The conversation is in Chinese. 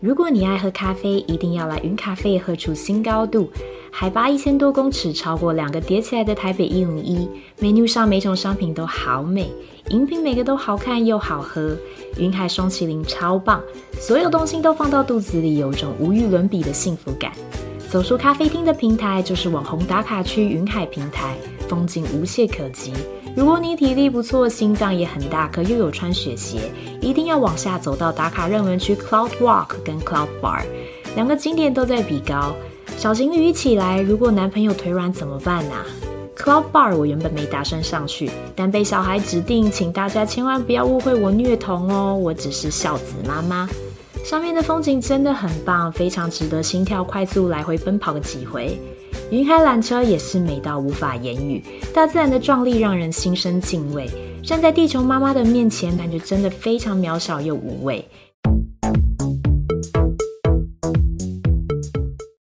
如果你爱喝咖啡，一定要来云咖啡喝出新高度。海拔一千多公尺，超过两个叠起来的台北一零一，menu 上每种商品都好美，饮品每个都好看又好喝。云海双麒麟超棒，所有东西都放到肚子里，有种无与伦比的幸福感。走出咖啡厅的平台就是网红打卡区云海平台，风景无懈可击。如果你体力不错，心脏也很大可，又有穿雪鞋，一定要往下走到打卡热门区 Cloud Walk 跟 Cloud Bar，两个景点都在比高。小情侣一起来，如果男朋友腿软怎么办呢？Cloud Bar 我原本没打算上去，但被小孩指定，请大家千万不要误会我虐童哦，我只是孝子妈妈。上面的风景真的很棒，非常值得心跳快速来回奔跑个几回。云海缆车也是美到无法言语，大自然的壮丽让人心生敬畏。站在地球妈妈的面前，感觉真的非常渺小又无畏。